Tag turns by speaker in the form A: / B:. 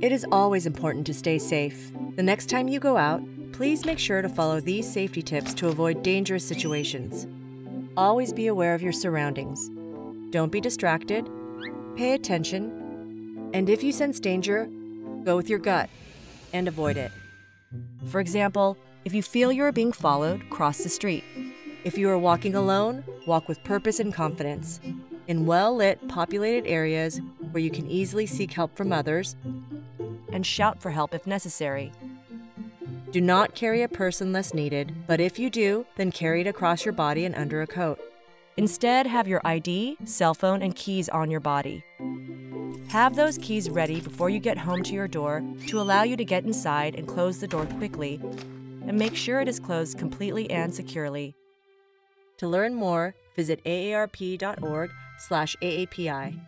A: It is always important to stay safe. The next time you go out, please make sure to follow these safety tips to avoid dangerous situations. Always be aware of your surroundings. Don't be distracted. Pay attention. And if you sense danger, go with your gut and avoid it. For example, if you feel you are being followed, cross the street. If you are walking alone, walk with purpose and confidence. In well lit, populated areas where you can easily seek help from others, and shout for help if necessary. Do not carry a purse unless needed, but if you do, then carry it across your body and under a coat. Instead, have your ID, cell phone, and keys on your body. Have those keys ready before you get home to your door to allow you to get inside and close the door quickly, and make sure it is closed completely and securely. To learn more, visit aarp.org/aapi.